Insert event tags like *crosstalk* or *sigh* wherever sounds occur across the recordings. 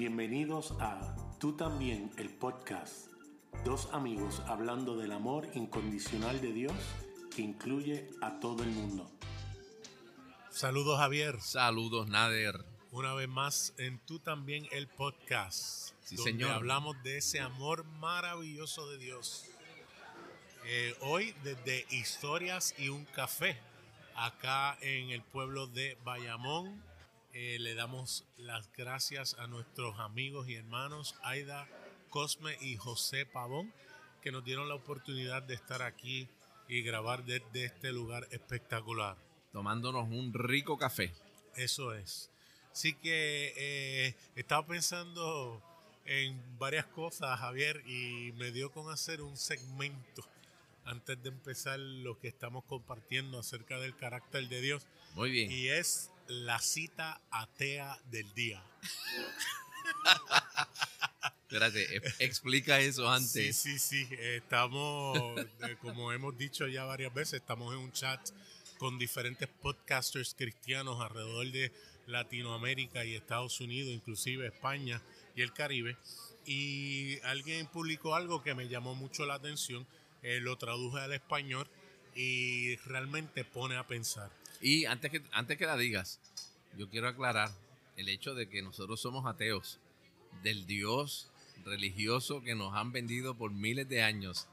Bienvenidos a Tú también, el podcast. Dos amigos hablando del amor incondicional de Dios que incluye a todo el mundo. Saludos Javier. Saludos Nader. Una vez más en Tú también, el podcast. Sí, donde señor. hablamos de ese amor maravilloso de Dios. Eh, hoy desde Historias y un Café, acá en el pueblo de Bayamón, eh, le damos las gracias a nuestros amigos y hermanos Aida Cosme y José Pavón, que nos dieron la oportunidad de estar aquí y grabar desde este lugar espectacular. Tomándonos un rico café. Eso es. Así que eh, estaba pensando en varias cosas, Javier, y me dio con hacer un segmento antes de empezar lo que estamos compartiendo acerca del carácter de Dios. Muy bien. Y es la cita atea del día. Espérate, e- explica eso antes. Sí, sí, sí. Estamos, eh, como hemos dicho ya varias veces, estamos en un chat con diferentes podcasters cristianos alrededor de Latinoamérica y Estados Unidos, inclusive España y el Caribe. Y alguien publicó algo que me llamó mucho la atención, eh, lo traduje al español y realmente pone a pensar. Y antes que, antes que la digas, yo quiero aclarar el hecho de que nosotros somos ateos del Dios religioso que nos han vendido por miles de años,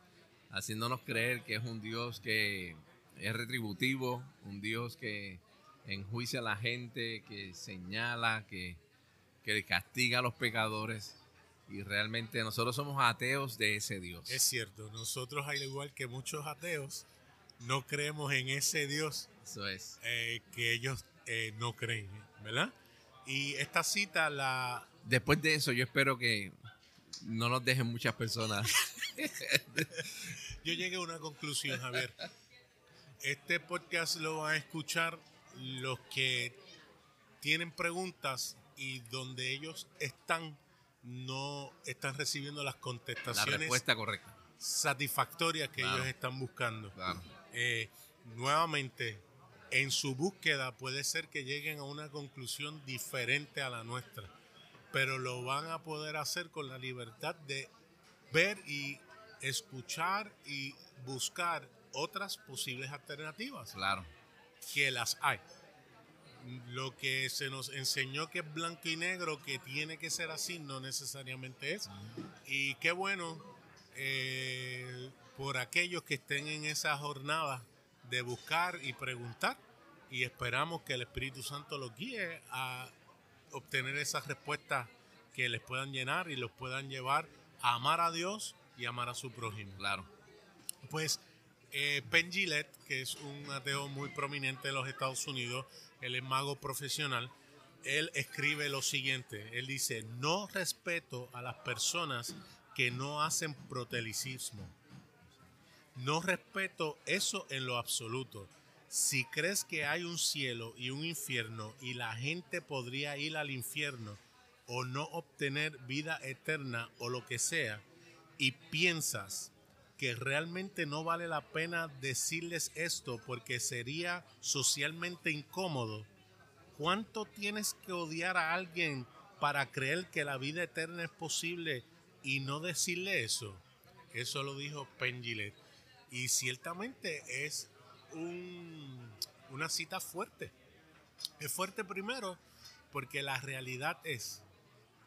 haciéndonos creer que es un Dios que es retributivo, un Dios que enjuicia a la gente, que señala, que, que castiga a los pecadores. Y realmente nosotros somos ateos de ese Dios. Es cierto, nosotros al igual que muchos ateos, no creemos en ese Dios Eso es. eh, que ellos eh, no creen, ¿verdad? Y esta cita la... Después de eso, yo espero que no nos dejen muchas personas. *laughs* Yo llegué a una conclusión, Javier. Este podcast lo van a escuchar los que tienen preguntas y donde ellos están no están recibiendo las La contestaciones respuesta correcta. satisfactorias que Claro. ellos están buscando. Claro. Eh, nuevamente, en su búsqueda puede ser que lleguen a una conclusión diferente a la nuestra, pero lo van a poder hacer con la libertad de ver y escuchar y buscar otras posibles alternativas, Claro. que las hay. Lo que se nos enseñó que es blanco y negro, que tiene que ser así, no necesariamente es. Y qué bueno eh, por aquellos que estén en esa jornada de buscar y preguntar. Y esperamos que el Espíritu Santo los guíe a obtener esas respuestas que les puedan llenar y los puedan llevar a amar a Dios y amar a su prójimo. Claro. Pues eh, Penn Gillette, que es un ateo muy prominente en los Estados Unidos, él es mago profesional, él escribe lo siguiente, él dice, no respeto a las personas que no hacen protelicismo. No respeto eso en lo absoluto. Si crees que hay un cielo y un infierno y la gente podría ir al infierno o no obtener vida eterna o lo que sea, y piensas que realmente no vale la pena decirles esto porque sería socialmente incómodo, ¿cuánto tienes que odiar a alguien para creer que la vida eterna es posible y no decirle eso? Eso lo dijo Penn Gillette. Y ciertamente es un- una cita fuerte. Es fuerte primero porque la realidad es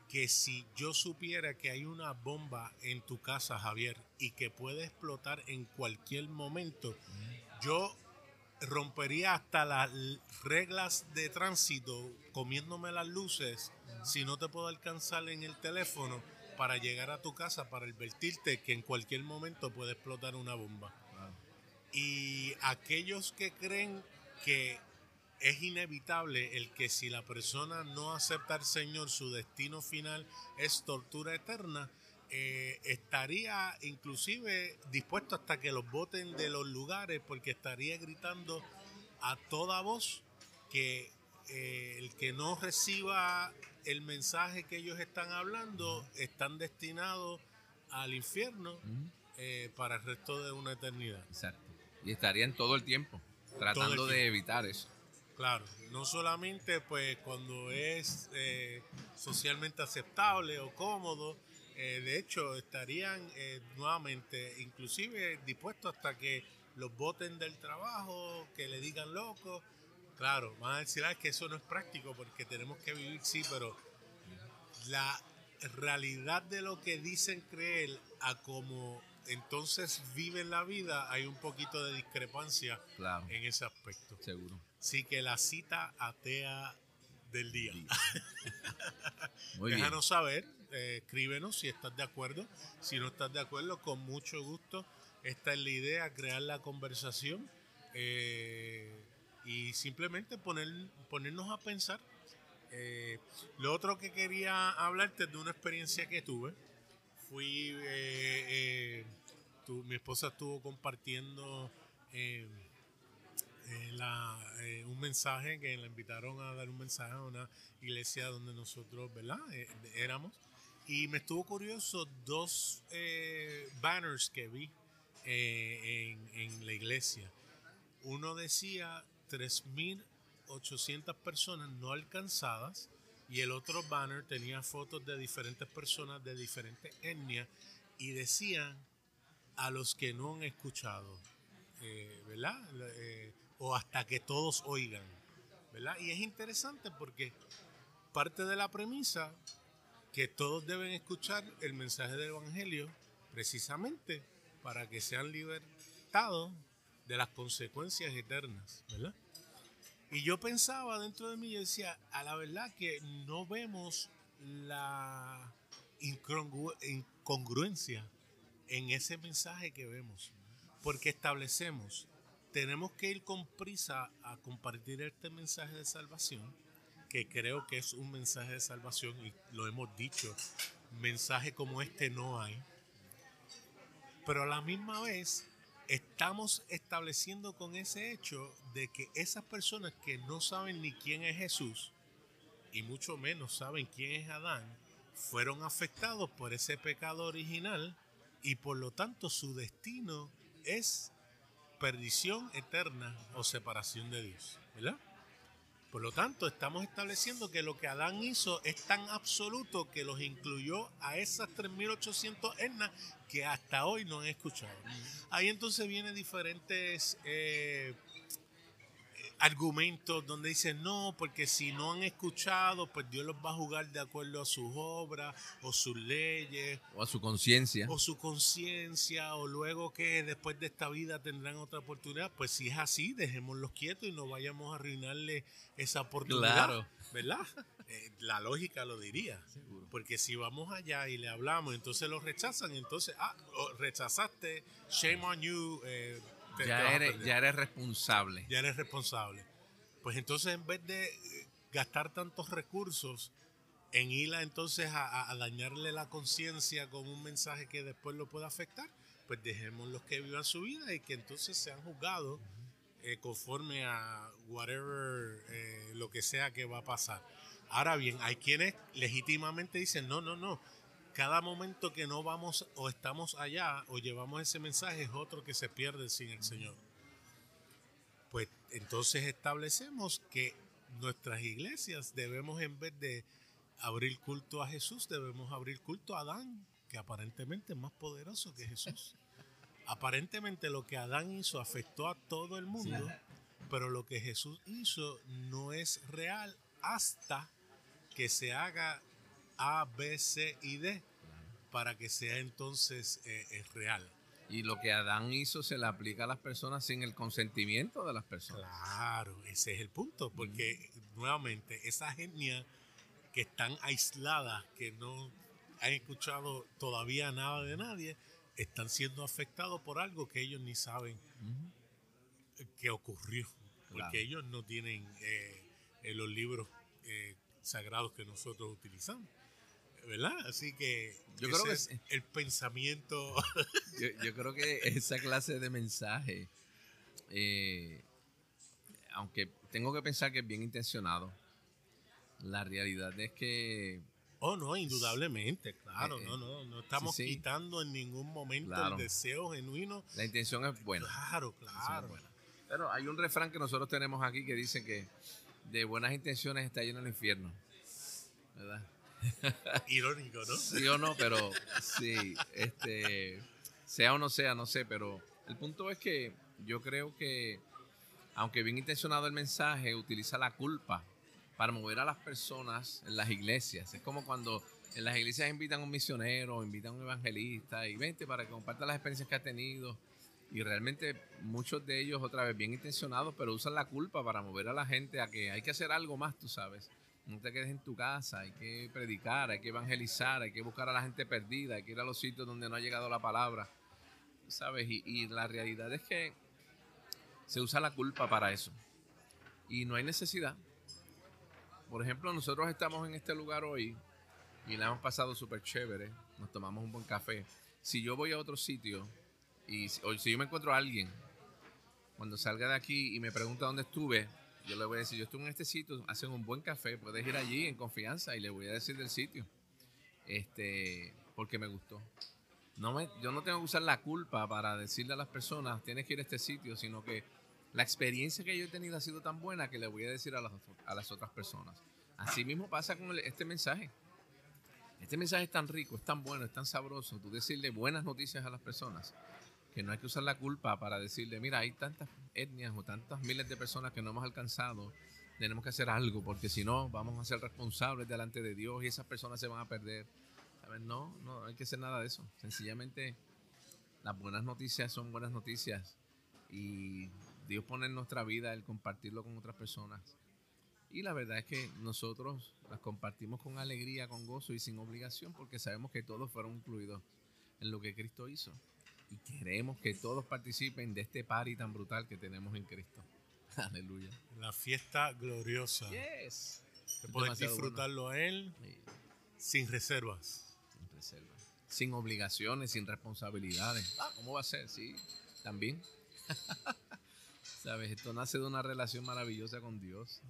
que si yo supiera que hay una bomba en tu casa, Javier, y que puede explotar en cualquier momento, yo rompería hasta las reglas de tránsito comiéndome las luces si no te puedo alcanzar en el teléfono para llegar a tu casa para advertirte que en cualquier momento puede explotar una bomba. Y aquellos que creen que es inevitable el que si la persona no acepta al Señor, su destino final es tortura eterna, eh, estaría inclusive dispuesto hasta que los voten de los lugares porque estaría gritando a toda voz que eh, el que no reciba el mensaje que ellos están hablando están destinados al infierno eh, para el resto de una eternidad. Exacto. Y estarían todo el tiempo tratando de evitar eso. Claro, no solamente pues cuando es eh, socialmente aceptable o cómodo, eh, de hecho estarían nuevamente inclusive dispuestos hasta que los voten del trabajo, que le digan loco. Claro, van a decir ah, que eso no es práctico porque tenemos que vivir, sí, pero la realidad de lo que dicen creer a como entonces viven la vida, hay un poquito de discrepancia en ese aspecto. Seguro. Sí que la cita atea del día. *laughs* Déjanos saber, eh, escríbenos si estás de acuerdo. Si no estás de acuerdo, con mucho gusto. Esta es la idea, crear la conversación eh, y simplemente poner, ponernos a pensar. Eh, lo otro que quería hablarte es de una experiencia que tuve. Fui, mi esposa estuvo compartiendo eh, un mensaje que la invitaron a dar un mensaje a una iglesia donde nosotros, ¿verdad? Eh, éramos. Y me estuvo curioso dos eh, banners que vi en, en, la iglesia. Uno decía 3.800 personas no alcanzadas y el otro banner tenía fotos de diferentes personas de diferentes etnias y decían a los que no han escuchado, ¿verdad? o hasta que todos oigan. ¿verdad? Y es interesante porque parte de la premisa que todos deben escuchar el mensaje del Evangelio precisamente para que sean libertados de las consecuencias eternas, ¿verdad? Y yo pensaba dentro de mí, yo decía, a la verdad que no vemos la incongruencia en ese mensaje que vemos, porque establecemos tenemos que ir con prisa a compartir este mensaje de salvación, que creo que es un mensaje de salvación y lo hemos dicho, mensaje como este no hay. Pero a la misma vez estamos estableciendo con ese hecho de que esas personas que no saben ni quién es Jesús y mucho menos saben quién es Adán, fueron afectados por ese pecado original y por lo tanto su destino es perdición eterna o separación de Dios. ¿verdad? Por lo tanto, estamos estableciendo que lo que Adán hizo es tan absoluto que los incluyó a esas 3.800 etnas que hasta hoy no han escuchado. Ahí entonces vienen diferentes eh, argumentos donde dicen no, porque si no han escuchado, pues Dios los va a jugar de acuerdo a sus obras o sus leyes. O a su conciencia. O su conciencia, o luego que después de esta vida tendrán otra oportunidad. Pues si es así, dejémoslos quietos y no vayamos a arruinarle esa oportunidad. Claro. ¿Verdad? Eh, la lógica lo diría. Porque si vamos allá y le hablamos, entonces lo rechazan, entonces, ah, rechazaste, shame on you. Eh, ya, eres, ya eres responsable. Ya eres responsable. Pues entonces en vez de gastar tantos recursos en ir entonces a, dañarle la conciencia con un mensaje que después lo pueda afectar, pues dejemos los que vivan su vida y que entonces sean juzgados eh, conforme a whatever, eh, lo que sea que va a pasar. Ahora bien, hay quienes legítimamente dicen, no, no, no, cada momento que no vamos o estamos allá o llevamos ese mensaje es otro que se pierde sin el Señor. Pues entonces establecemos que nuestras iglesias debemos en vez de abrir culto a Jesús, debemos abrir culto a Adán, que aparentemente es más poderoso que Jesús. Aparentemente lo que Adán hizo afectó a todo el mundo, pero lo que Jesús hizo no es real hasta que se haga a, B, C y D para que sea entonces eh, real. Y lo que Adán hizo se le aplica a las personas sin el consentimiento de las personas. Claro, ese es el punto, porque nuevamente esas etnias que están aisladas, que no han escuchado todavía nada de nadie, están siendo afectados por algo que ellos ni saben que ocurrió, porque ellos no tienen eh, los libros eh, sagrados que nosotros utilizamos. ¿Verdad? Así que yo creo que es el pensamiento. *laughs* Yo, creo que esa clase de mensaje, eh, aunque tengo que pensar que es bien intencionado, la realidad es que Oh, no, indudablemente, claro, eh, no, no, no estamos quitando en ningún momento el deseo genuino. La intención es buena. Claro, claro. Pero hay un refrán que nosotros tenemos aquí que dice que de buenas intenciones está lleno el infierno. ¿Verdad? Irónico, ¿no? Sí o no, pero sí, este, sea o no sea, no sé, pero el punto es que yo creo que, aunque bien intencionado el mensaje, utiliza la culpa para mover a las personas en las iglesias. Es como cuando en las iglesias invitan a un misionero, invitan a un evangelista y vente para que comparta las experiencias que ha tenido. Y realmente muchos de ellos, otra vez, bien intencionados, pero usan la culpa para mover a la gente a que hay que hacer algo más, tú sabes. No te quedes en tu casa, hay que predicar, hay que evangelizar, hay que buscar a la gente perdida, hay que ir a los sitios donde no ha llegado la palabra. ¿Sabes? Y, la realidad es que se usa la culpa para eso. Y no hay necesidad. Por ejemplo, nosotros estamos en este lugar hoy y la hemos pasado súper chévere. Nos tomamos un buen café. Si yo voy a otro sitio y si yo me encuentro a alguien, cuando salga de aquí y me pregunta dónde estuve, yo le voy a decir, yo estuve en este sitio, hacen un buen café, puedes ir allí en confianza y le voy a decir del sitio. Este, porque me gustó. No me, yo no tengo que usar la culpa para decirle a las personas, tienes que ir a este sitio, sino que la experiencia que yo he tenido ha sido tan buena que le voy a decir a las, a las otras personas. Así mismo pasa con este mensaje. Este mensaje es tan rico, es tan bueno, es tan sabroso. Tú decirle buenas noticias a las personas, que no hay que usar la culpa para decirle, mira, hay tantas etnias o tantas miles de personas que no hemos alcanzado, tenemos que hacer algo, porque si no, vamos a ser responsables delante de Dios y esas personas se van a perder. ¿Sabes? No, no hay que hacer nada de eso. Sencillamente, las buenas noticias son buenas noticias y Dios pone en nuestra vida el compartirlo con otras personas. Y la verdad es que nosotros las compartimos con alegría, con gozo y sin obligación, porque sabemos que todos fueron incluidos en lo que Cristo hizo y queremos que todos participen de este party tan brutal que tenemos en Cristo. *laughs* Aleluya. La fiesta gloriosa. Yes. Poder disfrutarlo a Él sin reservas. Sin reservas. Sin obligaciones, sin responsabilidades. Ah, ¿cómo va a ser? Sí, también. *laughs* Sabes, esto nace de una relación maravillosa con Dios.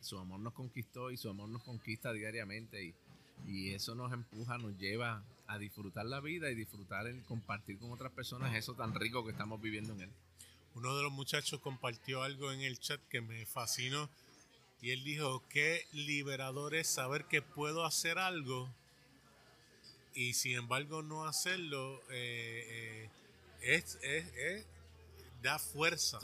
Su amor nos conquistó y su amor nos conquista diariamente y, y eso nos empuja, nos lleva a disfrutar la vida y disfrutar el compartir con otras personas eso tan rico que estamos viviendo en él. Uno de los muchachos compartió algo en el chat que me fascinó y él dijo, qué liberador es saber que puedo hacer algo y sin embargo no hacerlo eh, eh, es, es, da fuerzas.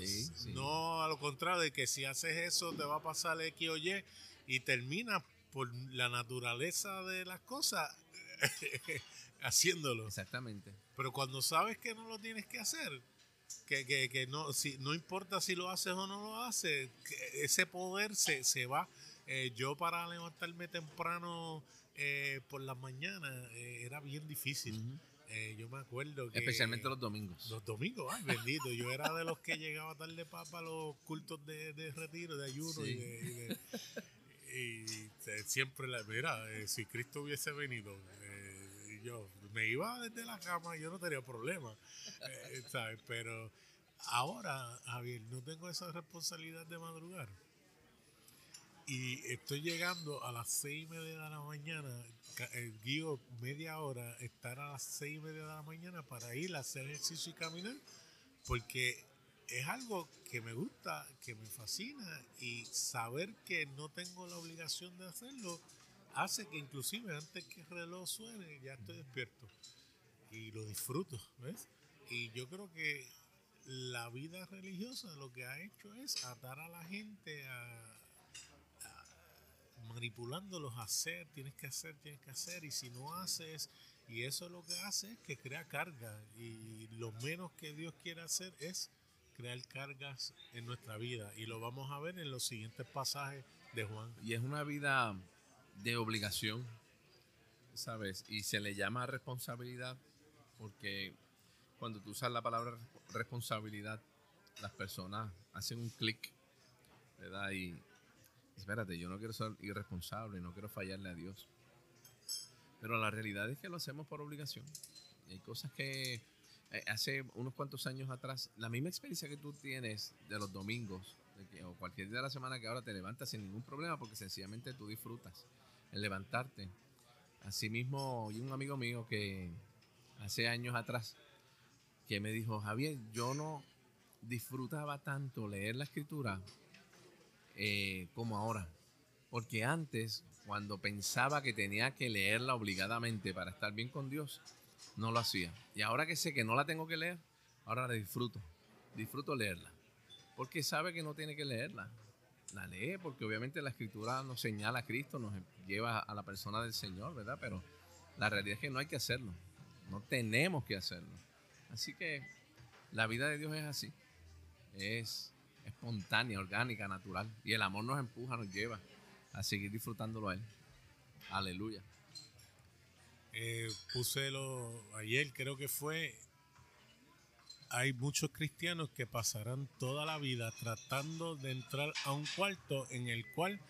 No a lo contrario de que si haces eso te va a pasar X o Y y termina por la naturaleza de las cosas *laughs* haciéndolo. Exactamente. Pero cuando sabes que no lo tienes que hacer, que, que, que no, si, no importa si lo haces o no lo haces, ese poder se, se va. Eh, yo para levantarme temprano eh, por la mañana eh, era bien difícil. yo me acuerdo que... Especialmente los domingos. Los domingos, ay, bendito. Yo era de los que llegaba tarde para los cultos de, de, retiro, de ayuno y de... Y, siempre la... Mira, si Cristo hubiese venido, yo me iba desde la cama y yo no tenía problema, eh, ¿sabes? Pero ahora, Javier, no tengo esa responsabilidad de madrugar. Y estoy llegando a las seis y media de la mañana, eh, guío media hora, estar a las seis y media de la mañana para ir a hacer ejercicio y caminar, porque es algo que me gusta, que me fascina y saber que no tengo la obligación de hacerlo hace que inclusive antes que el reloj suene ya estoy despierto y lo disfruto, ¿ves? Y yo creo que la vida religiosa lo que ha hecho es atar a la gente a, manipulándolos a hacer, tienes que hacer, tienes que hacer, y si no haces, y eso lo que hace es que crea carga, y lo menos que Dios quiere hacer es crear cargas en nuestra vida, y lo vamos a ver en los siguientes pasajes de Juan. Y es una vida de obligación, ¿sabes? Y se le llama responsabilidad porque cuando tú usas la palabra responsabilidad, las personas hacen un clic, ¿verdad? Y espérate, yo no quiero ser irresponsable, no quiero fallarle a Dios. Pero la realidad es que lo hacemos por obligación. hay cosas que eh, hace unos cuantos años atrás, la misma experiencia que tú tienes de los domingos, o cualquier día de la semana que ahora te levantas sin ningún problema porque sencillamente tú disfrutas el levantarte. Asimismo, hay un amigo mío que hace años atrás que me dijo, Javier, yo no, disfrutaba tanto leer la escritura eh, como ahora. Porque antes, cuando pensaba que tenía que leerla obligadamente para estar bien con Dios, no lo hacía. Y ahora que sé que no la tengo que leer, ahora la disfruto. Disfruto leerla. Porque sabe que no tiene que leerla. La lee porque obviamente la escritura nos señala a Cristo, nos lleva a la persona del Señor, ¿verdad? Pero la realidad es que no hay que hacerlo. No tenemos que hacerlo. Así que la vida de Dios es así. Es espontánea, orgánica, natural. Y el amor nos empuja, nos lleva a seguir disfrutándolo a Él. Aleluya. Eh, puse ayer, creo que fue. Hay muchos cristianos que pasarán toda la vida tratando de entrar a un cuarto en el cual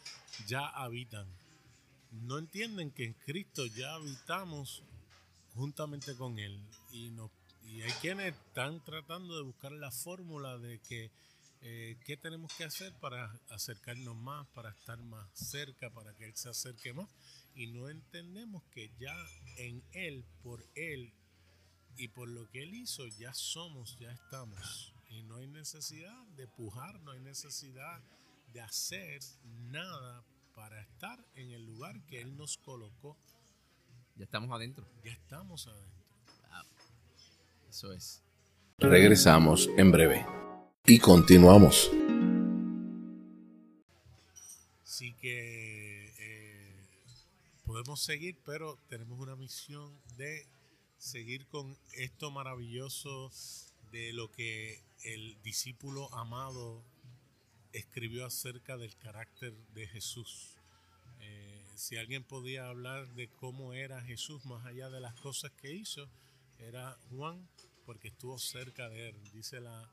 ya habitan. No entienden que en Cristo ya habitamos juntamente con Él. Y, no, hay quienes están tratando de buscar la fórmula de que eh, qué tenemos que hacer para acercarnos más, para estar más cerca, para que Él se acerque más. Y no entendemos que ya en Él, por Él y por lo que Él hizo, ya somos, ya estamos. Y no hay necesidad de pujar, no hay necesidad de hacer nada para estar en el lugar que Él nos colocó. Ya estamos adentro. Ya estamos adentro. Eso es. Regresamos en breve y continuamos. Así que eh, podemos seguir, pero tenemos una misión de seguir con esto maravilloso de lo que el discípulo amado escribió acerca del carácter de Jesús. Eh, si alguien podía hablar de cómo era Jesús más allá de las cosas que hizo, era Juan, porque estuvo cerca de él. Dice la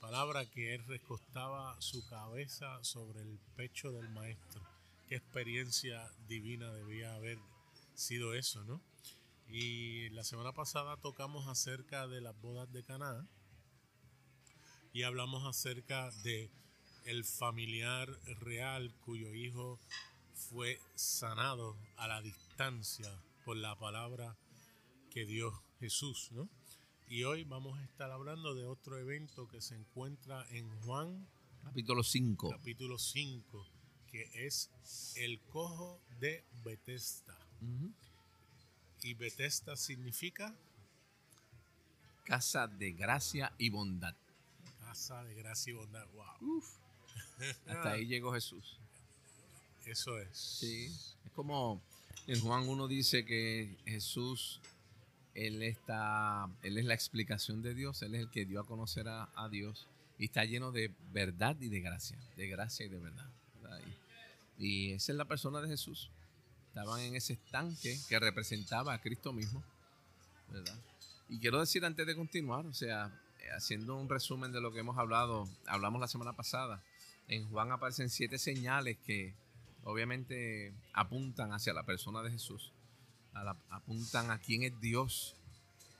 palabra que él recostaba su cabeza sobre el pecho del maestro. Qué experiencia divina debía haber sido eso, ¿no? Y la semana pasada tocamos acerca de las bodas de Caná y hablamos acerca de el familiar real cuyo hijo fue sanado a la distancia por la palabra que dio Jesús, ¿no? Y hoy vamos a estar hablando de otro evento que se encuentra en Juan capítulo 5. Capítulo 5, que es el cojo de Bethesda. Y Bethesda significa casa de gracia y bondad. Casa de gracia y bondad. Wow. *laughs* Hasta ahí llegó Jesús. Eso es. Sí. Es como en Juan 1 dice que Jesús él, está, él es la explicación de Dios, Él es el que dio a conocer a, Dios y está lleno de verdad y de gracia, de gracia y de verdad. Y, esa es la persona de Jesús. Estaban en ese estanque que representaba a Cristo mismo, ¿verdad? Y quiero decir antes de continuar, o sea, haciendo un resumen de lo que hemos hablado, hablamos la semana pasada, en Juan aparecen siete señales que obviamente apuntan hacia la persona de Jesús apuntan a quién es Dios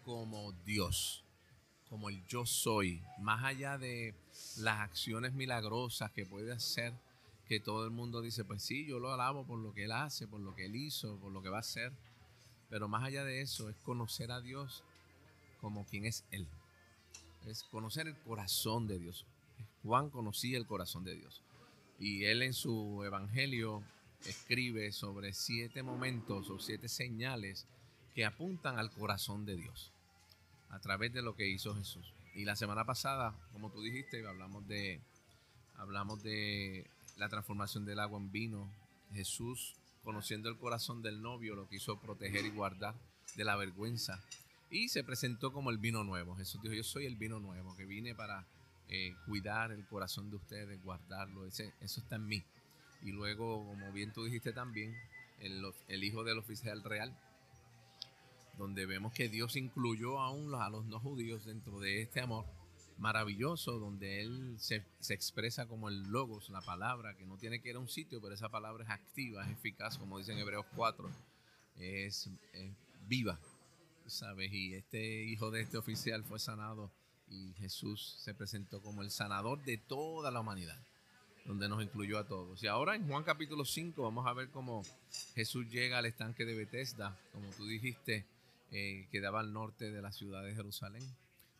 como Dios, como el yo soy, más allá de las acciones milagrosas que puede hacer, que todo el mundo dice, pues sí, yo lo alabo por lo que él hace, por lo que él hizo, por lo que va a hacer, pero más allá de eso es conocer a Dios como quien es Él, es conocer el corazón de Dios. Juan conocía el corazón de Dios y él en su evangelio escribe sobre siete momentos o siete señales que apuntan al corazón de Dios a través de lo que hizo Jesús. Y la semana pasada, como tú dijiste, hablamos de, hablamos de la transformación del agua en vino. Jesús, conociendo el corazón del novio, lo quiso proteger y guardar de la vergüenza. Y se presentó como el vino nuevo. Jesús dijo, yo soy el vino nuevo, que vine para eh, cuidar el corazón de ustedes, guardarlo. Ese, eso está en mí. Y luego, como bien tú dijiste también, el, hijo del oficial real, donde vemos que Dios incluyó aún a los no judíos dentro de este amor maravilloso, donde Él se, expresa como el logos, la palabra, que no tiene que ir a un sitio, pero esa palabra es activa, es eficaz, como dice en Hebreos 4, es, viva, ¿sabes? Y este hijo de este oficial fue sanado y Jesús se presentó como el sanador de toda la humanidad donde nos incluyó a todos. Y ahora en Juan capítulo 5 vamos a ver cómo Jesús llega al estanque de Bethesda, como tú dijiste, eh, quedaba al norte de la ciudad de Jerusalén,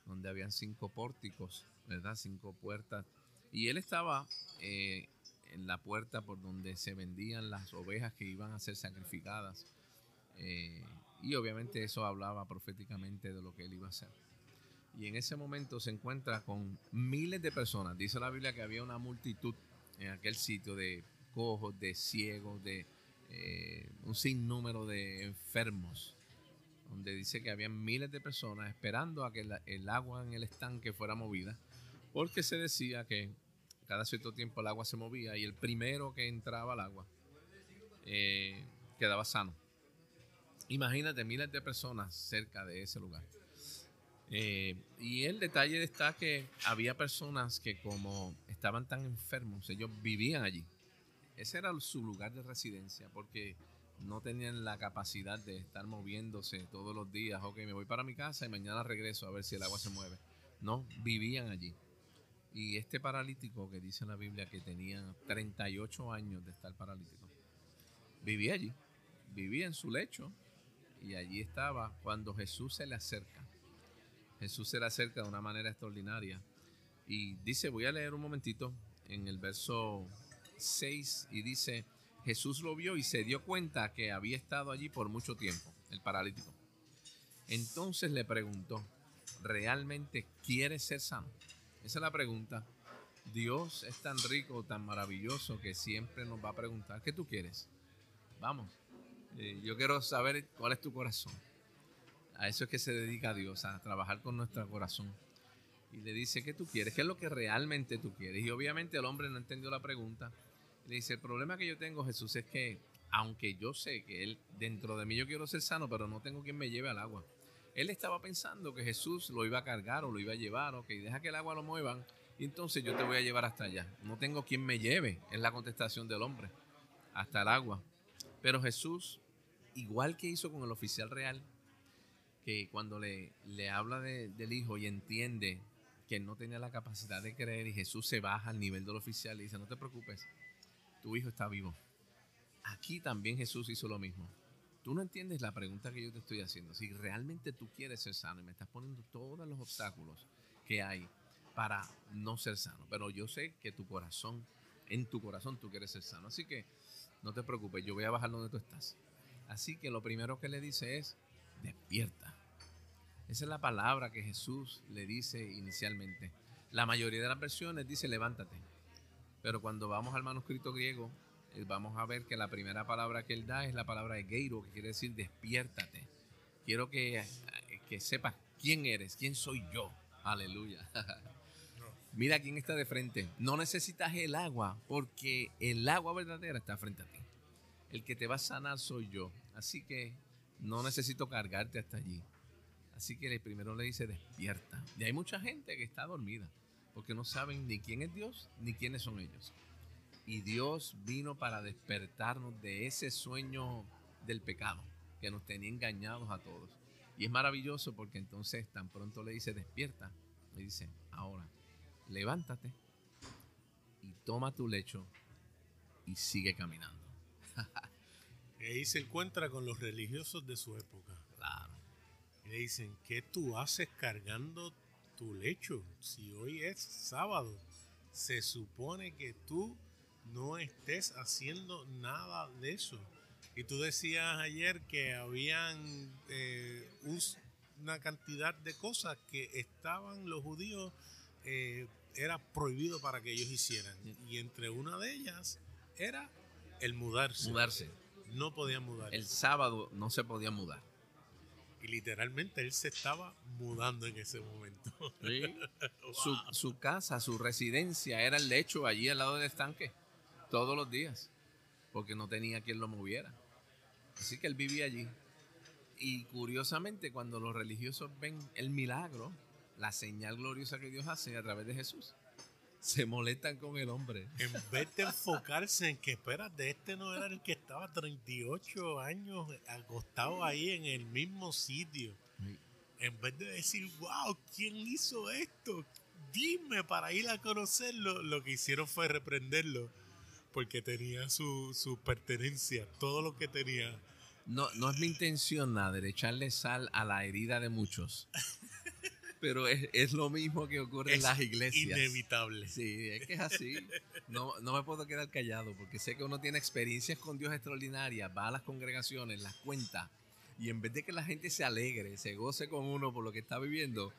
donde habían cinco pórticos ¿verdad? Cinco puertas. Y él estaba eh, en la puerta por donde se vendían las ovejas que iban a ser sacrificadas. Eh, y obviamente eso hablaba proféticamente de lo que él iba a hacer. Y en ese momento se encuentra con miles de personas. Dice la Biblia que había una multitud en aquel sitio de cojos, de ciegos, de eh, un sinnúmero de enfermos, donde dice que había miles de personas esperando a que el agua en el estanque fuera movida, porque se decía que cada cierto tiempo el agua se movía y el primero que entraba al agua eh, quedaba sano. Imagínate miles de personas cerca de ese lugar. Eh, y el detalle está que había personas que como estaban tan enfermos, ellos vivían allí. Ese era su lugar de residencia porque no tenían la capacidad de estar moviéndose todos los días. Ok, me voy para mi casa y mañana regreso a ver si el agua se mueve. No, vivían allí. Y este paralítico que dice en la Biblia que tenía 38 años de estar paralítico, vivía allí, vivía en su lecho y allí estaba cuando Jesús se le acerca. Jesús se le acerca de una manera extraordinaria y dice, voy a leer un momentito en el verso 6 y dice, Jesús lo vio y se dio cuenta que había estado allí por mucho tiempo, el paralítico. Entonces le preguntó, ¿realmente quieres ser sano? Esa es la pregunta. Dios es tan rico, tan maravilloso que siempre nos va a preguntar, ¿qué tú quieres? Vamos, eh, yo quiero saber cuál es tu corazón. A eso es que se dedica Dios, a trabajar con nuestro corazón. Y le dice, ¿qué tú quieres? ¿Qué es lo que realmente tú quieres? Y obviamente el hombre no entendió la pregunta. Le dice, el problema que yo tengo, Jesús, es que aunque yo sé que él dentro de mí yo quiero ser sano, pero no tengo quien me lleve al agua. Él estaba pensando que Jesús lo iba a cargar o lo iba a llevar, ok, deja que el agua lo muevan y entonces yo te voy a llevar hasta allá. No tengo quien me lleve, es la contestación del hombre, hasta el agua. Pero Jesús, igual que hizo con el oficial real, que cuando le, le habla del hijo y entiende que no tenía la capacidad de creer y Jesús se baja al nivel del oficial y dice, no te preocupes, tu hijo está vivo. Aquí también Jesús hizo lo mismo. Tú no entiendes la pregunta que yo te estoy haciendo. Si realmente tú quieres ser sano y me estás poniendo todos los obstáculos que hay para no ser sano, pero yo sé que tu corazón, en tu corazón tú quieres ser sano. Así que no te preocupes, yo voy a bajar donde tú estás. Así que lo primero que le dice es, despierta. Esa es la palabra que Jesús le dice inicialmente. La mayoría de las versiones dice levántate. Pero cuando vamos al manuscrito griego, eh, vamos a ver que la primera palabra que él da es la palabra geiro, que quiere decir despiértate. Quiero que, eh, que sepas quién eres, quién soy yo. Aleluya. *laughs* Mira quién está de frente. No necesitas el agua porque el agua verdadera está frente a ti. El que te va a sanar soy yo. Así que no necesito cargarte hasta allí. Así que primero le dice despierta. Y hay mucha gente que está dormida porque no saben ni quién es Dios ni quiénes son ellos. Y Dios vino para despertarnos de ese sueño del pecado que nos tenía engañados a todos. Y es maravilloso porque entonces tan pronto le dice, despierta. Le dice, ahora, levántate y toma tu lecho y sigue caminando. *laughs* y ahí se encuentra con los religiosos de su época. Claro. Y le dicen, ¿qué tú haces cargando tu lecho? Si hoy es sábado, se supone que tú no estés haciendo nada de eso. Y tú decías ayer que habían eh, una cantidad de cosas que estaban los judíos, eh, era prohibido para que ellos hicieran. Y entre una de ellas era el mudarse. Mudarse. No podían mudar. El sábado no se podía mudar. Y literalmente él se estaba mudando en ese momento. *laughs* su, su, casa, su residencia era el lecho allí al lado del estanque todos los días, porque no tenía quien lo moviera. Así que él vivía allí. Y curiosamente, cuando los religiosos ven el milagro, la señal gloriosa que Dios hace a través de Jesús, se molestan con el hombre. En vez de enfocarse en que, espérate, este no era el que estaba 38 años acostado ahí en el mismo sitio. En vez de decir, wow, ¿quién hizo esto? Dime para ir a conocerlo. Lo que hicieron fue reprenderlo porque tenía su, su pertenencia, todo lo que tenía. No, no es mi intención nada de echarle sal a la herida de muchos. *laughs* Pero es, es lo mismo que ocurre en las iglesias. Inevitable. Sí, es que es así. No, no me puedo quedar callado porque sé que uno tiene experiencias con Dios extraordinarias, va a las congregaciones, las cuenta y en vez de que la gente se alegre, se goce con uno por lo que está viviendo,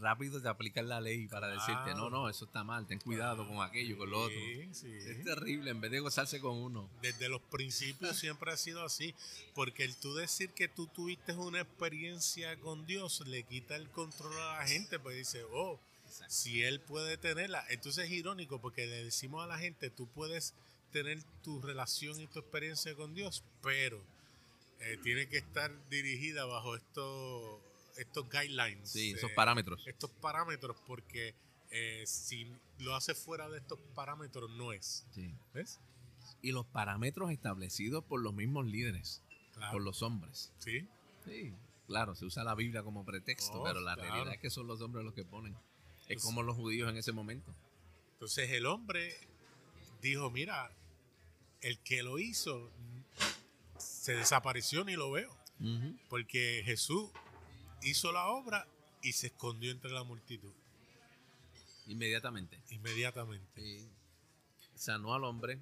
rápido te aplican la ley para decirte, no, Claro. no, eso está mal, ten cuidado con aquello, con lo otro. Sí, sí. Es terrible, en vez de gozarse con uno. Desde los principios *laughs* siempre ha sido así, porque el tú decir que tú tuviste una experiencia con Dios le quita el control a la gente, pues dice, oh, si él puede tenerla. Entonces es irónico porque le decimos a la gente, tú puedes tener tu relación y tu experiencia con Dios, pero eh, tiene que estar dirigida bajo estos estos guidelines. Sí, esos eh, parámetros. Estos parámetros, porque eh, si lo hace fuera de estos parámetros no es. Sí. ¿Ves? Y los parámetros establecidos por los mismos líderes, Claro. por los hombres. Sí. Sí, claro, se usa la Biblia como pretexto, Oh, pero la claro. realidad es que son los hombres los que ponen. Es como los judíos en ese momento. Entonces el hombre dijo, mira, el que lo hizo se desapareció ni lo veo, porque Jesús hizo la obra y se escondió entre la multitud Inmediatamente. inmediatamente. Sí. Sanó al hombre,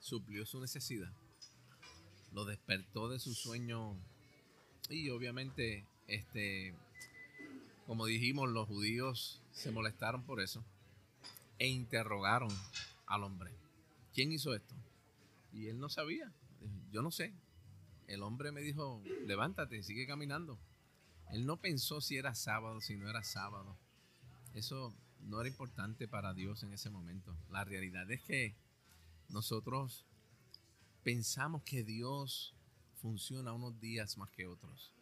suplió su necesidad, lo despertó de su sueño y obviamente, este, como dijimos, los judíos se molestaron por eso e interrogaron al hombre. ¿Quién hizo esto? Y él no sabía. Yo no sé. El hombre me dijo, levántate sigue caminando. Él no pensó si era sábado, si no era sábado. Eso no era importante para Dios en ese momento. La realidad es que nosotros pensamos que Dios funciona unos días más que otros.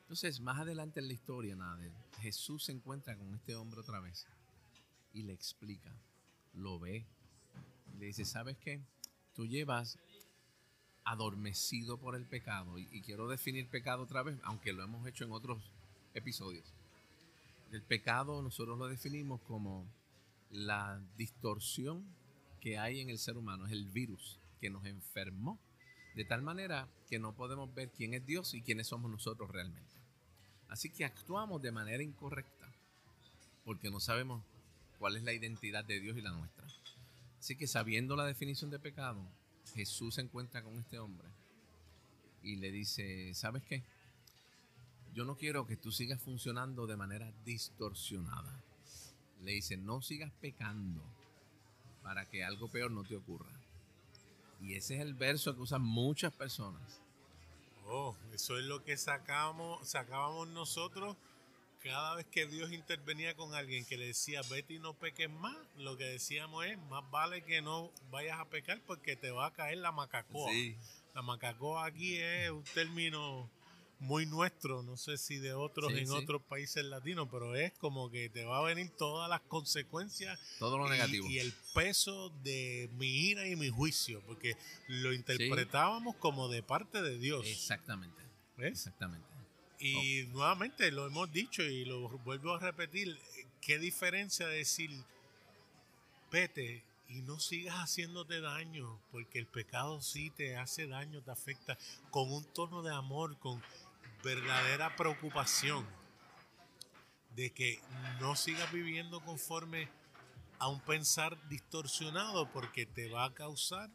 Entonces, más adelante en la historia, Nader, Jesús se encuentra con este hombre otra vez y le explica, lo ve, le dice, ¿sabes qué? Tú llevas adormecido por el pecado, y, y quiero definir pecado otra vez, aunque lo hemos hecho en otros episodios. El pecado nosotros lo definimos como la distorsión que hay en el ser humano, es el virus que nos enfermó de tal manera que no podemos ver quién es Dios y quiénes somos nosotros realmente. Así que actuamos de manera incorrecta porque no sabemos cuál es la identidad de Dios y la nuestra. Así que sabiendo la definición de pecado, Jesús se encuentra con este hombre y le dice, ¿sabes qué? Yo no quiero que tú sigas funcionando de manera distorsionada. Le dice, no sigas pecando para que algo peor no te ocurra. Y ese es el verso que usan muchas personas. Oh, eso es lo que sacamos, sacábamos nosotros cada vez que Dios intervenía con alguien que le decía, vete y no peques más. Lo que decíamos es, más vale que no vayas a pecar porque te va a caer la macacoa. La macacoa aquí es un término muy nuestro, no sé si de otros Sí, en sí. otros países latinos, pero es como que te va a venir todas las consecuencias todo lo y- negativo. Y, el peso de mi ira y mi juicio, porque lo interpretábamos como de parte de Dios. Exactamente, ¿ves? exactamente. Y nuevamente lo hemos dicho y lo vuelvo a repetir, qué diferencia decir, vete y no sigas haciéndote daño, porque el pecado sí te hace daño, te afecta, con un tono de amor, con verdadera preocupación de que no sigas viviendo conforme a un pensar distorsionado, porque te va a causar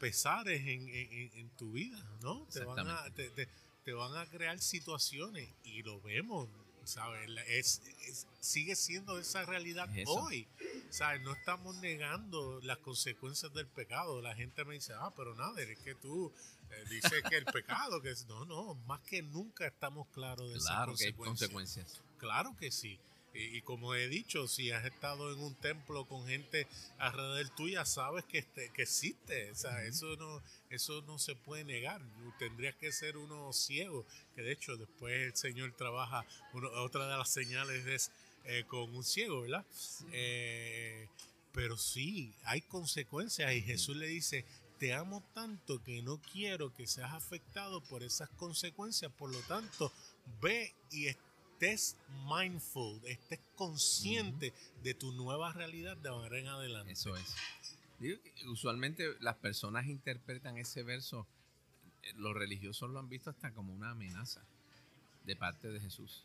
pesares en, en- en- tu vida, ¿no? Te van, a, Exactamente. te, te- te van a crear situaciones y lo vemos, ¿sabes? Es, es- sigue siendo esa realidad Es hoy, ¿sabes? No estamos negando las consecuencias del pecado. La gente me dice, ah, pero nada, es que tú eh, dices que el pecado, que es... No, no, más que nunca estamos claros de Claro esas que hay consecuencias. Claro que sí. Y, y como he dicho, si has estado en un templo con gente alrededor tuya, sabes que, este- que existe. O sea, eso no, eso no se puede negar. Tendrías que ser uno ciego. Que de hecho, después el Señor trabaja. uno- otra de las señales es eh, con un ciego, ¿verdad? Eh, pero sí, hay consecuencias. Y Jesús le dice: Te amo tanto que no quiero que seas afectado por esas consecuencias. Por lo tanto, ve y estés mindful, estés consciente de tu nueva realidad de ahora en adelante. Eso es. Usualmente las personas interpretan ese verso, eh, los religiosos lo han visto hasta como una amenaza de parte de Jesús.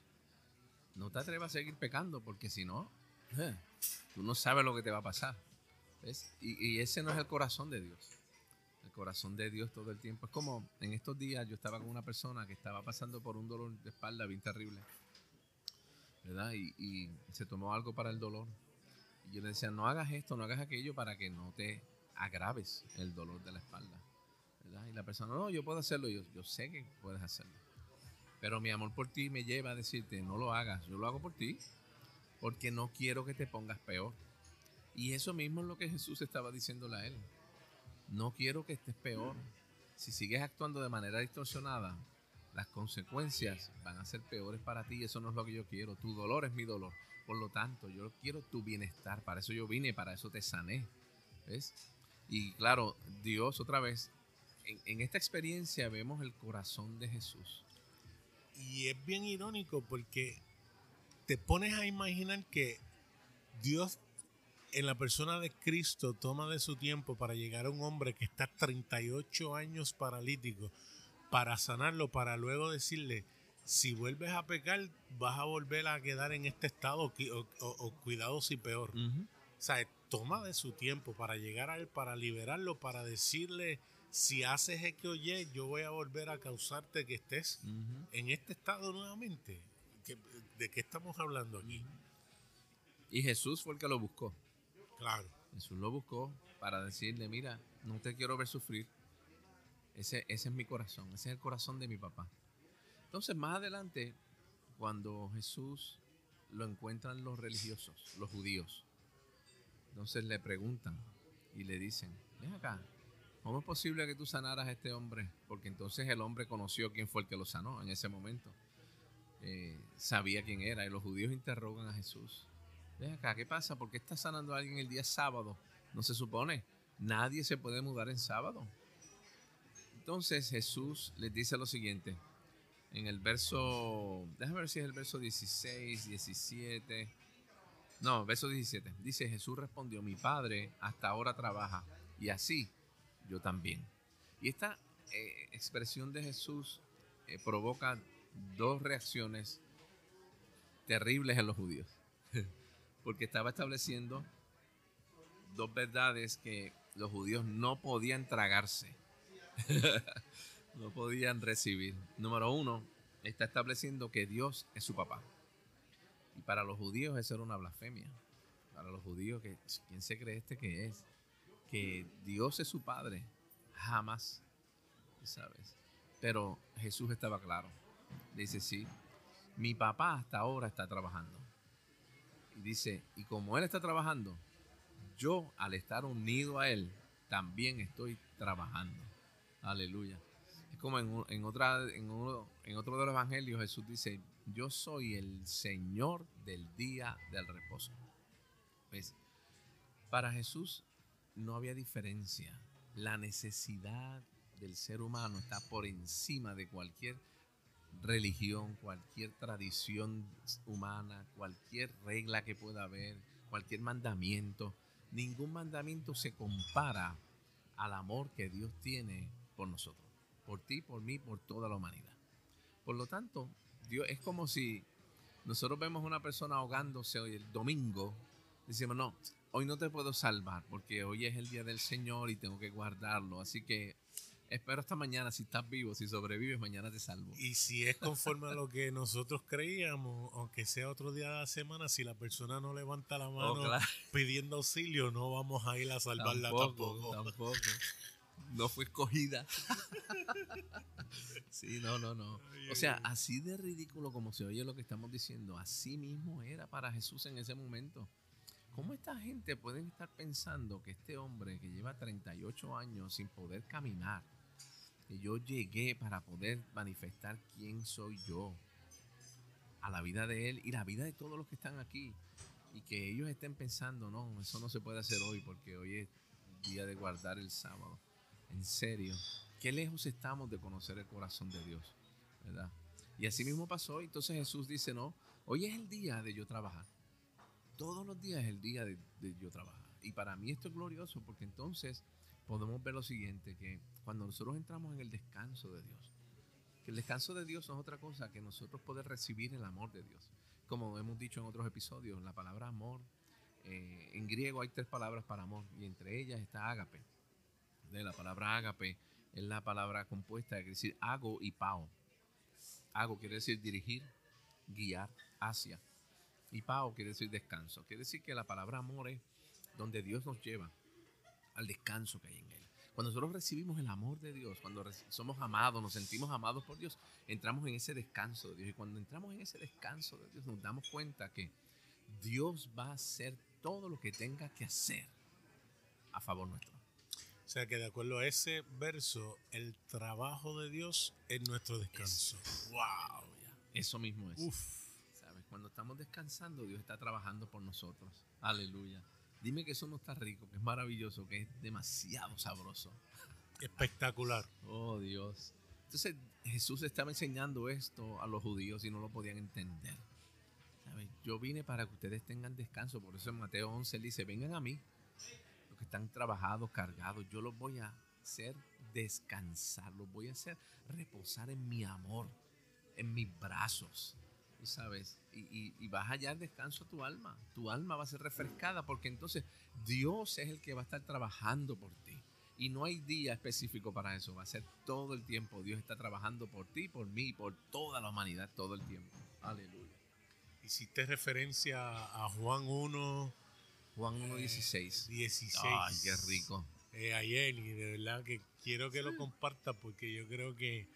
no te atrevas a seguir pecando porque si no, eh, tú no sabes lo que te va a pasar. y ese no es el corazón de Dios. El corazón de Dios todo el tiempo. Es como en estos días yo estaba con una persona que estaba pasando por un dolor de espalda bien terrible. Y, se tomó algo para el dolor. Y yo le decía, no hagas esto, no hagas aquello para que no te agraves el dolor de la espalda. Y la persona, no, yo puedo hacerlo. Yo, yo sé que puedes hacerlo. Pero mi amor por ti me lleva a decirte, no lo hagas, yo lo hago por ti, porque no quiero que te pongas peor. Y eso mismo es lo que Jesús estaba diciéndole a él. No quiero que estés peor. Si sigues actuando de manera distorsionada, las consecuencias van a ser peores para ti. Eso no es lo que yo quiero. Tu dolor es mi dolor. Por lo tanto, yo quiero tu bienestar. Para eso yo vine, para eso te sané. ¿Ves? Y claro, Dios otra vez, en, en esta experiencia vemos el corazón de Jesús. Y es bien irónico porque te pones a imaginar que Dios en la persona de Cristo toma de su tiempo para llegar a un hombre que está 38 años paralítico, para sanarlo, para luego decirle, si vuelves a pecar, vas a volver a quedar en este estado o, o, o cuidado si peor. Uh -huh. O sea, toma de su tiempo para llegar a él, para liberarlo, para decirle, si haces X o Y, yo voy a volver a causarte que estés uh -huh. en este estado nuevamente. ¿De qué estamos hablando aquí? Y Jesús fue el que lo buscó. Claro. Jesús lo buscó para decirle, mira, no te quiero ver sufrir. Ese, ese es mi corazón, ese es el corazón de mi papá. Entonces, más adelante, cuando Jesús lo encuentran los religiosos, los judíos, entonces le preguntan y le dicen, ven acá, ¿cómo es posible que tú sanaras a este hombre? Porque entonces el hombre conoció quién fue el que lo sanó en ese momento. Eh, sabía quién era y los judíos interrogan a Jesús. Ven acá, ¿qué pasa? ¿Por qué está sanando a alguien el día sábado? No se supone. Nadie se puede mudar en sábado. Entonces Jesús les dice lo siguiente. En el verso, déjame ver si es el verso 16, 17. No, verso 17. Dice Jesús respondió, mi padre hasta ahora trabaja y así yo también. Y esta eh, expresión de Jesús eh, provoca dos reacciones terribles en los judíos. *laughs* Porque estaba estableciendo dos verdades que los judíos no podían tragarse. *laughs* no podían recibir. Número uno, está estableciendo que Dios es su papá. Y para los judíos eso era una blasfemia. Para los judíos, que ¿quién se cree este que es? Que Dios es su padre. Jamás. ¿Sabes? Pero Jesús estaba claro. Dice, sí, mi papá hasta ahora está trabajando. Y dice, y como él está trabajando, yo al estar unido a él, también estoy trabajando. Aleluya. Es como en, en, otra, en, uno, en otro de los evangelios Jesús dice, yo soy el Señor del día del reposo. ¿Ves? Para Jesús no había diferencia. La necesidad del ser humano está por encima de cualquier religión, cualquier tradición humana, cualquier regla que pueda haber, cualquier mandamiento. Ningún mandamiento se compara al amor que Dios tiene por nosotros, por ti, por mí, por toda la humanidad. Por lo tanto, Dios es como si nosotros vemos a una persona ahogándose hoy el domingo, decimos, no, hoy no te puedo salvar porque hoy es el día del Señor y tengo que guardarlo, así que espero hasta mañana, si estás vivo, si sobrevives, mañana te salvo. Y si es conforme a lo que nosotros creíamos, aunque sea otro día de la semana, si la persona no levanta la mano oh, claro. pidiendo auxilio, no vamos a ir a salvarla tampoco. Tampoco. tampoco. No fue escogida. *laughs* sí, no, no, no. O sea, así de ridículo como se oye lo que estamos diciendo, así mismo era para Jesús en ese momento. ¿Cómo esta gente puede estar pensando que este hombre que lleva 38 años sin poder caminar, que yo llegué para poder manifestar quién soy yo a la vida de él y la vida de todos los que están aquí. Y que ellos estén pensando, no, eso no se puede hacer hoy porque hoy es día de guardar el sábado. En serio, qué lejos estamos de conocer el corazón de Dios, ¿verdad? Y así mismo pasó. Entonces Jesús dice, no, hoy es el día de yo trabajar. Todos los días es el día de, yo trabajar. Y para mí esto es glorioso porque entonces podemos ver lo siguiente, que cuando nosotros entramos en el descanso de Dios, que el descanso de Dios no es otra cosa que nosotros poder recibir el amor de Dios, como hemos dicho en otros episodios, la palabra amor, eh, en griego hay tres palabras para amor y entre ellas está ágape. De la palabra ágape es la palabra compuesta de decir hago y pao. Hago quiere decir dirigir, guiar, hacia. Y pao quiere decir descanso. Quiere decir que la palabra amor es donde Dios nos lleva al descanso que hay en Él. Cuando nosotros recibimos el amor de Dios, cuando somos amados, nos sentimos amados por Dios, entramos en ese descanso de Dios. Y cuando entramos en ese descanso de Dios, nos damos cuenta que Dios va a hacer todo lo que tenga que hacer a favor nuestro. O sea que de acuerdo a ese verso, el trabajo de Dios es nuestro descanso. wow. Eso mismo es. ¿Sabes? Cuando estamos descansando, Dios está trabajando por nosotros. Aleluya. Dime que eso no está rico, que es maravilloso, que es demasiado sabroso. Espectacular. Oh Dios. Entonces Jesús estaba enseñando esto a los judíos y no lo podían entender. Yo vine para que ustedes tengan descanso. Por eso en Mateo 11 él dice, vengan a mí, están trabajados, cargados. Yo los voy a hacer descansar, los voy a hacer reposar en mi amor, en mis brazos. ¿sabes? Y, y, vas a hallar descanso a tu alma. Tu alma va a ser refrescada porque entonces Dios es el que va a estar trabajando por ti. Y no hay día específico para eso. Va a ser todo el tiempo. Dios está trabajando por ti, por mí, por toda la humanidad, todo el tiempo. Aleluya. Hiciste referencia a Juan 1. Juan 1, 16. 16. Ay, qué rico. Eh, ayer, y de verdad que quiero que lo comparta porque yo creo que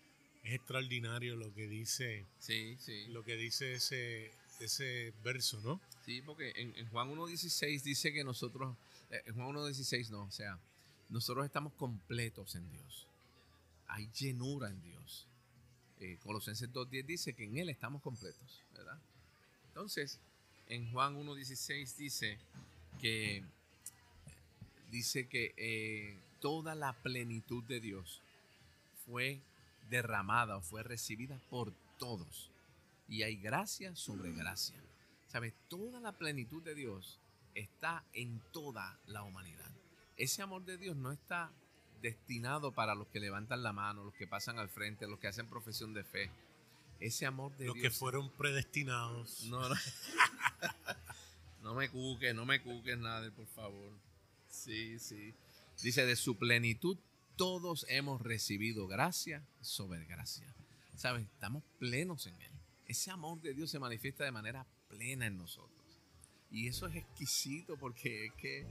es extraordinario lo que dice. Sí, sí. Lo que dice ese, ese verso, ¿no? Sí, porque en, Juan 1.16 dice que nosotros, eh, en Juan 1.16 no, o sea, nosotros estamos completos en Dios. Hay llenura en Dios. Eh, Colosenses 2.10 dice que en Él estamos completos, ¿verdad? Entonces, en Juan 1.16 dice que dice que eh, toda la plenitud de Dios fue derramada o fue recibida por todos. Y hay gracia sobre gracia. ¿Sabes? Toda la plenitud de Dios está en toda la humanidad. Ese amor de Dios no está destinado para los que levantan la mano, los que pasan al frente, los que hacen profesión de fe. Ese amor de Dios. Los que fueron predestinados. No, no. *laughs* no me cuques, no me cuques nada, por favor. Sí, sí. Dice, de su plenitud todos hemos recibido gracia sobre gracia. ¿Sabes? Estamos plenos en Él. Ese amor de Dios se manifiesta de manera plena en nosotros. Y eso es exquisito porque es que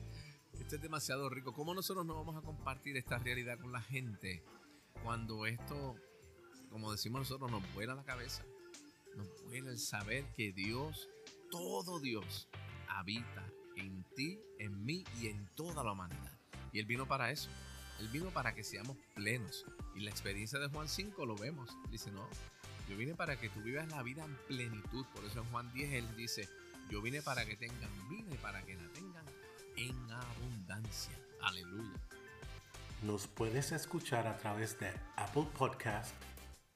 esto es demasiado rico. ¿Cómo nosotros no vamos a compartir esta realidad con la gente cuando esto, como decimos nosotros, nos vuela la cabeza? Nos vuela el saber que Dios, todo Dios, habita en ti, en mí y en toda la humanidad. Y Él vino para eso él vino para que seamos plenos. Y la experiencia de Juan 5 lo vemos. Dice, no, yo vine para que tú vivas la vida en plenitud. Por eso en Juan 10 él dice, yo vine para que tengan vida y para que la tengan en abundancia. Aleluya. Nos puedes escuchar a través de Apple Podcast,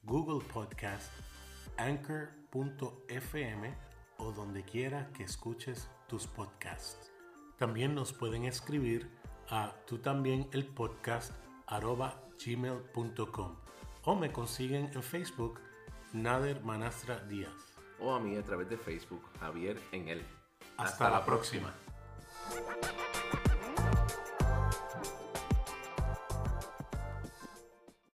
Google Podcast, Anchor.fm o donde quiera que escuches tus podcasts. También nos pueden escribir a tú también el podcast arroba gmail.com o me consiguen en Facebook Nader Manastra Díaz. O a mí a través de Facebook Javier en él. Hasta, la próxima.